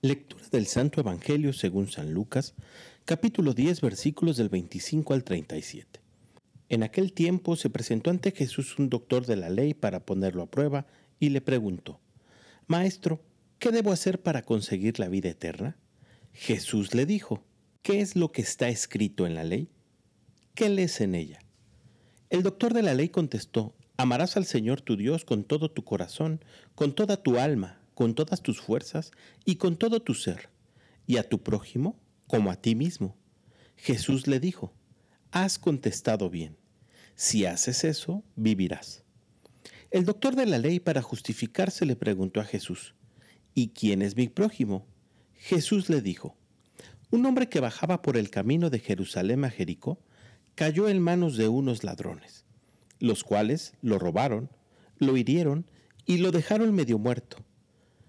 Lectura del Santo Evangelio según San Lucas, capítulo 10, versículos del 25 al 37. En aquel tiempo se presentó ante Jesús un doctor de la ley para ponerlo a prueba y le preguntó, Maestro, ¿qué debo hacer para conseguir la vida eterna? Jesús le dijo, ¿qué es lo que está escrito en la ley? ¿Qué lees en ella? El doctor de la ley contestó, Amarás al Señor tu Dios con todo tu corazón, con toda tu alma, con todas tus fuerzas y con todo tu ser, y a tu prójimo como a ti mismo. Jesús le dijo, Has contestado bien. Si haces eso, vivirás. El doctor de la ley para justificarse le preguntó a Jesús, ¿Y quién es mi prójimo? Jesús le dijo, un hombre que bajaba por el camino de Jerusalén a Jericó cayó en manos de unos ladrones los cuales lo robaron, lo hirieron y lo dejaron medio muerto.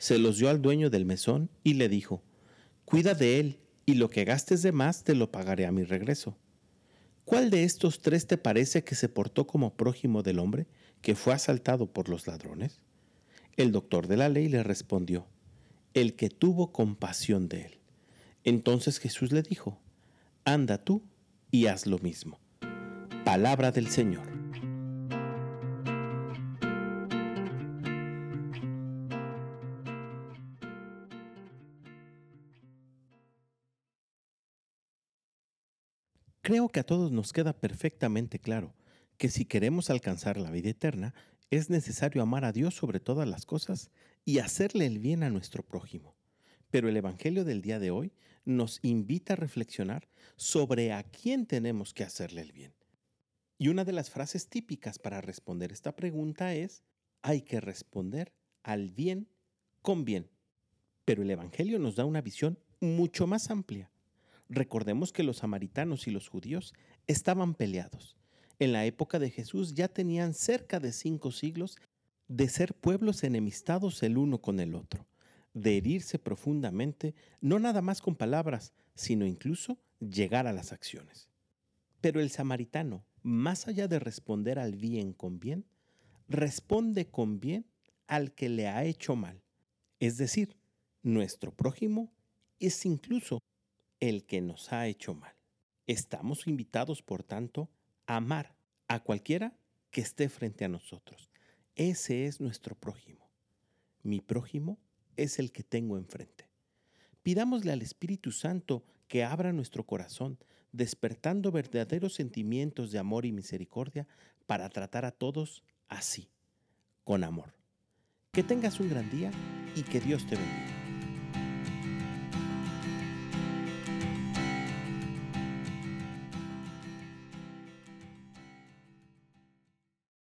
se los dio al dueño del mesón y le dijo, Cuida de él, y lo que gastes de más te lo pagaré a mi regreso. ¿Cuál de estos tres te parece que se portó como prójimo del hombre que fue asaltado por los ladrones? El doctor de la ley le respondió, el que tuvo compasión de él. Entonces Jesús le dijo, anda tú y haz lo mismo. Palabra del Señor. Creo que a todos nos queda perfectamente claro que si queremos alcanzar la vida eterna, es necesario amar a Dios sobre todas las cosas y hacerle el bien a nuestro prójimo. Pero el Evangelio del día de hoy nos invita a reflexionar sobre a quién tenemos que hacerle el bien. Y una de las frases típicas para responder esta pregunta es, hay que responder al bien con bien. Pero el Evangelio nos da una visión mucho más amplia. Recordemos que los samaritanos y los judíos estaban peleados. En la época de Jesús ya tenían cerca de cinco siglos de ser pueblos enemistados el uno con el otro, de herirse profundamente, no nada más con palabras, sino incluso llegar a las acciones. Pero el samaritano, más allá de responder al bien con bien, responde con bien al que le ha hecho mal. Es decir, nuestro prójimo es incluso el que nos ha hecho mal. Estamos invitados, por tanto, a amar a cualquiera que esté frente a nosotros. Ese es nuestro prójimo. Mi prójimo es el que tengo enfrente. Pidámosle al Espíritu Santo que abra nuestro corazón, despertando verdaderos sentimientos de amor y misericordia para tratar a todos así, con amor. Que tengas un gran día y que Dios te bendiga.